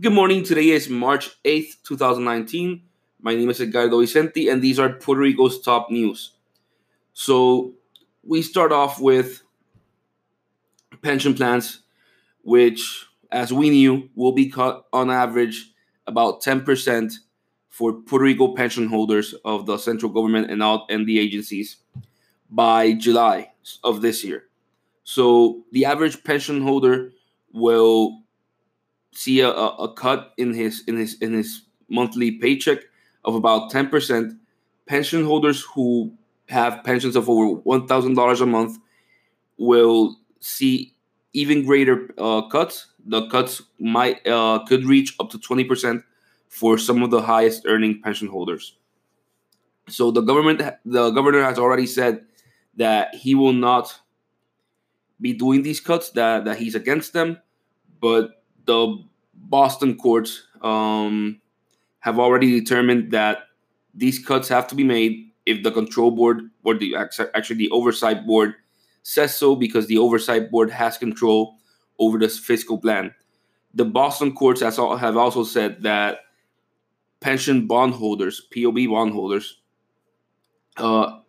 Good morning. Today is March 8th, 2019. My name is Edgardo Vicente, and these are Puerto Rico's top news. So, we start off with pension plans, which, as we knew, will be cut on average about 10% for Puerto Rico pension holders of the central government and out and the agencies by July of this year. So the average pension holder will see a, a, cut in his in his in his monthly paycheck of about 10%. Pension holders who have pensions of over $1,000 a month will see even greater uh, cuts. The cuts might uh, could reach up to 20% for some of the highest earning pension holders. So the government the governor has already said that he will not be doing these cuts that, that he's against them but the Boston courts um, have already determined that these cuts have to be made if the control board or the actually the oversight board says so because the oversight board has control over this fiscal plan. The Boston courts have also said that pension bondholders, POB bondholders, uh,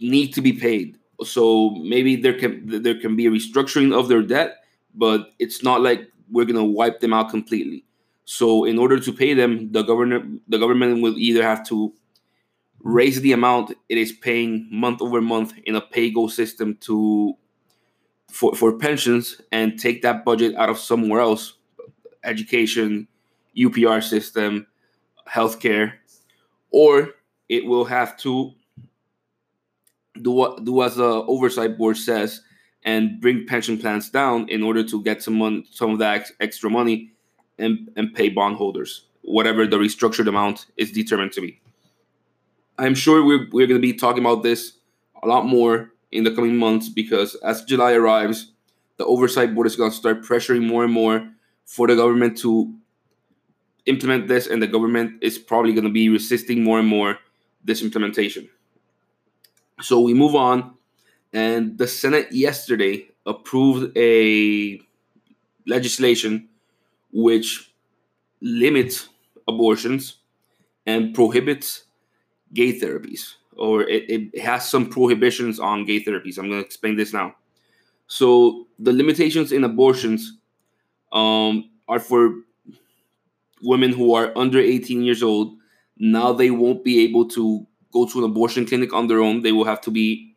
need to be paid. So maybe there can there can be a restructuring of their debt but it's not like we're gonna wipe them out completely. So in order to pay them, the government the government will either have to raise the amount it is paying month over month in a pay go system to for, for pensions and take that budget out of somewhere else education upr system healthcare or it will have to do what do as the oversight board says and bring pension plans down in order to get some money, some of that ex- extra money and, and pay bondholders, whatever the restructured amount is determined to be. I'm sure we're, we're going to be talking about this a lot more in the coming months because as July arrives, the oversight board is going to start pressuring more and more for the government to implement this, and the government is probably going to be resisting more and more this implementation. So we move on and the Senate yesterday approved a legislation which limits abortions and prohibits gay therapies, or it, it has some prohibitions on gay therapies. I'm going to explain this now. So, the limitations in abortions um, are for women who are under 18 years old. Now they won't be able to go to an abortion clinic on their own. They will have to be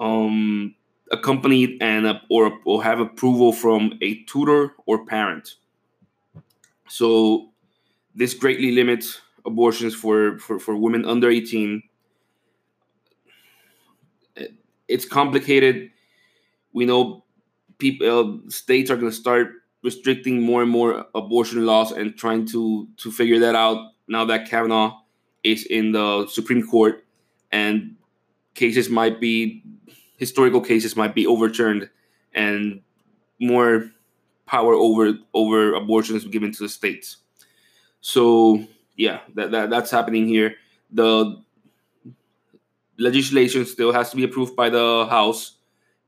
um, accompanied and or, or have approval from a tutor or parent. So this greatly limits abortions for, for, for women under 18. It's complicated. We know people uh, states are going to start restricting more and more abortion laws and trying to to figure that out now that Kavanaugh is in the Supreme Court and cases might be historical cases might be overturned and more power over over abortions given to the states. So yeah, that, that that's happening here. The legislation still has to be approved by the House,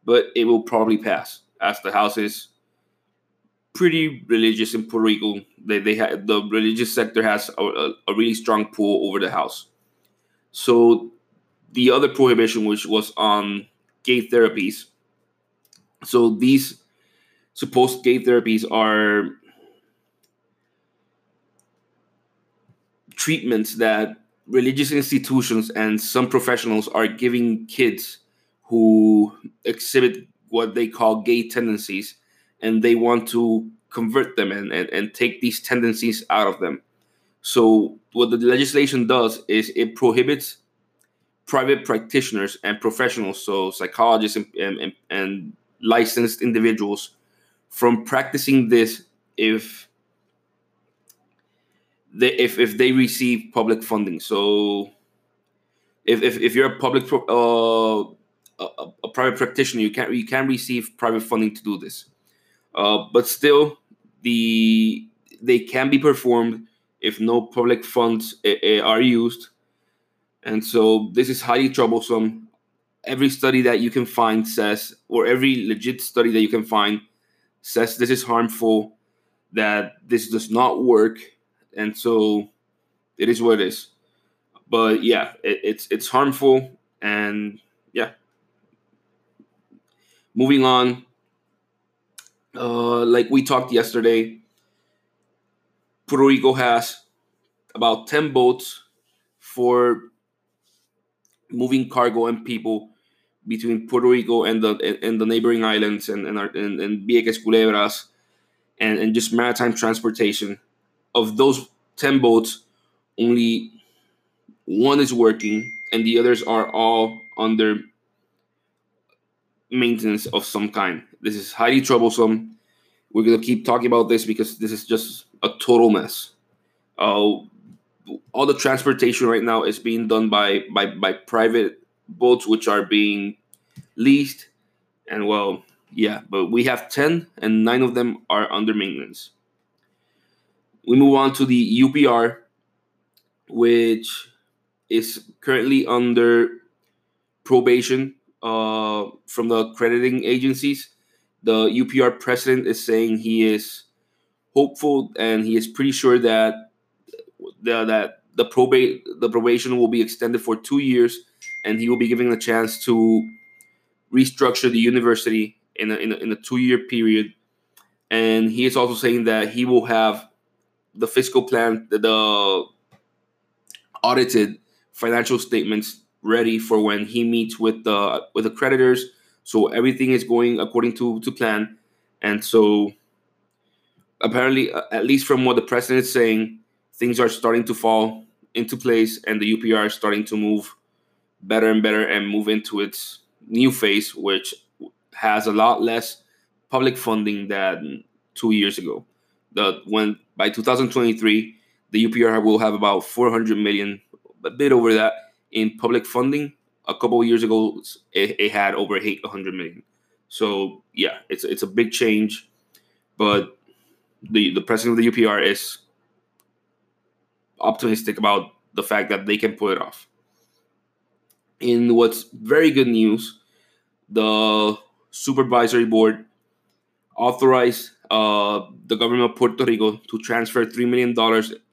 but it will probably pass as the House is pretty religious in Puerto Rico. They they have the religious sector has a, a, a really strong pull over the House. So the other prohibition, which was on gay therapies. So these supposed gay therapies are treatments that religious institutions and some professionals are giving kids who exhibit what they call gay tendencies and they want to convert them and, and, and take these tendencies out of them. So, what the legislation does is it prohibits private practitioners and professionals, so psychologists and, and, and licensed individuals, from practicing this if they if, if they receive public funding. So if, if, if you're a public uh, a, a, private practitioner, you can you can receive private funding to do this. Uh, but still, the they can be performed if no public funds uh, are used and so this is highly troublesome. Every study that you can find says, or every legit study that you can find says this is harmful. that this does not work, and so it is what it is. But yeah, it, it's it's harmful, and yeah. Moving on, uh, like we talked yesterday, Puerto Rico has about ten boats for moving cargo and people between Puerto Rico and the and the neighboring islands and and, our, and, and Vieques, Culebras, and, and just maritime transportation. Of those ten boats, only one is working, and the others are all under maintenance of some kind. This is highly troublesome. We're gonna keep talking about this because this is just a total mess. Uh, all the transportation right now is being done by by by private boats which are being leased. And well yeah but we have 10 and 9 of them are under maintenance. We move on to the upr which is currently under probation uh, from the crediting agencies. The upr president is saying he is hopeful and he is pretty sure that the, that the probate the probation will be extended for two years, and he will be given a chance to restructure the university in a, in a, in a two year period. And he is also saying that he will have the fiscal plan, the, the audited financial statements ready for when he meets with the with the creditors. So everything is going according to to plan, and so apparently, uh, at least from what the president is saying, things are starting to fall into place and the UPR is starting to move better and better and move into its new phase, which has a lot less public funding than two years ago. The when by 2023, the UPR will have about 400 million, a bit over that in public funding. A couple of years ago, it, it had over 800 million. So yeah, it's it's a big change, but the the president of the UPR is optimistic about the fact that they can pull it off. In what's very good news, the supervisory board authorized uh, the government of Puerto Rico to transfer $3 million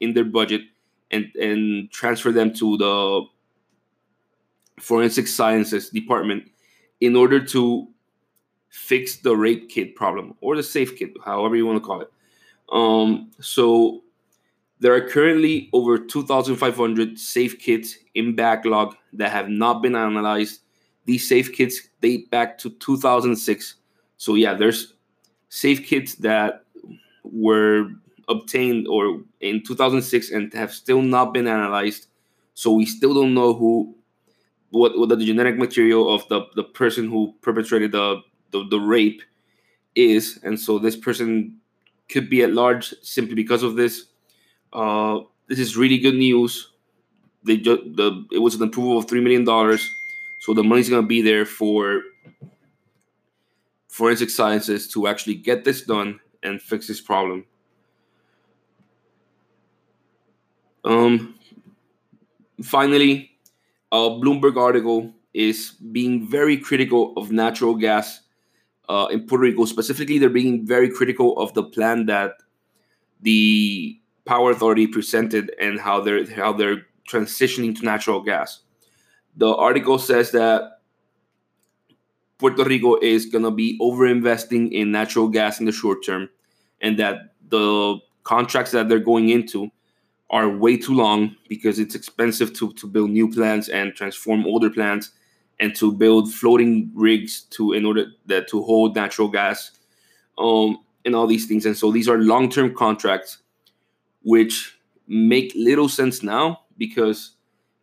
in their budget and, and transfer them to the forensic sciences department in order to fix the rape kit problem or the safe kit, however you want to call it. Um, so there are currently over 2,500 safe kits in backlog that have not been analyzed. These safe kits date back to 2006. So, yeah, there's safe kits that were obtained or in 2006 and have still not been analyzed. So, we still don't know who, what, what the genetic material of the, the person who perpetrated the, the, the rape is. And so, this person could be at large simply because of this uh, this is really good news. They just the it was an approval of three million dollars, so the money's gonna be there for forensic sciences to actually get this done and fix this problem. Um, finally, a Bloomberg article is being very critical of natural gas uh, in Puerto Rico. Specifically, they're being very critical of the plan that the Power Authority presented and how they're how they're transitioning to natural gas. The article says that Puerto Rico is going to be over investing in natural gas in the short term, and that the contracts that they're going into are way too long because it's expensive to, to build new plants and transform older plants and to build floating rigs to in order that to hold natural gas um, and all these things. And so these are long-term contracts which make little sense now because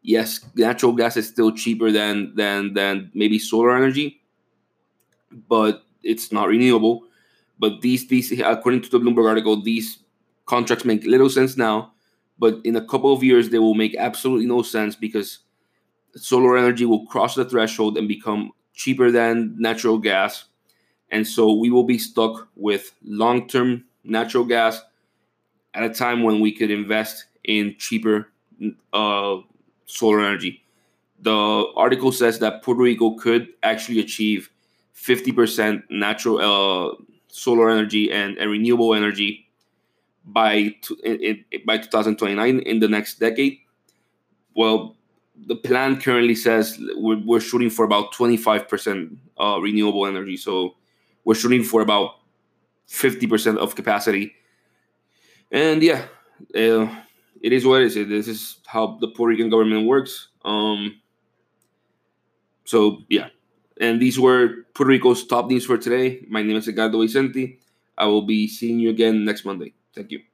yes, natural gas is still cheaper than than than maybe solar energy, but it's not renewable. But these these according to the Bloomberg article, these contracts make little sense now, but in a couple of years they will make absolutely no sense because solar energy will cross the threshold and become cheaper than natural gas. And so we will be stuck with long-term natural gas at a time when we could invest in cheaper uh, solar energy. The article says that Puerto Rico could actually achieve 50% natural uh, solar energy and, and renewable energy by in, by 2029 in the next decade. Well, the plan currently says we're, we're shooting for about 25% uh, renewable energy. So we're shooting for about 50% of capacity. And yeah, uh, it is what it is. This is how the Puerto Rican government works. Um, so yeah, and these were Puerto Rico's top news for today. My name is Edgardo Vicente. I will be seeing you again next Monday. Thank you.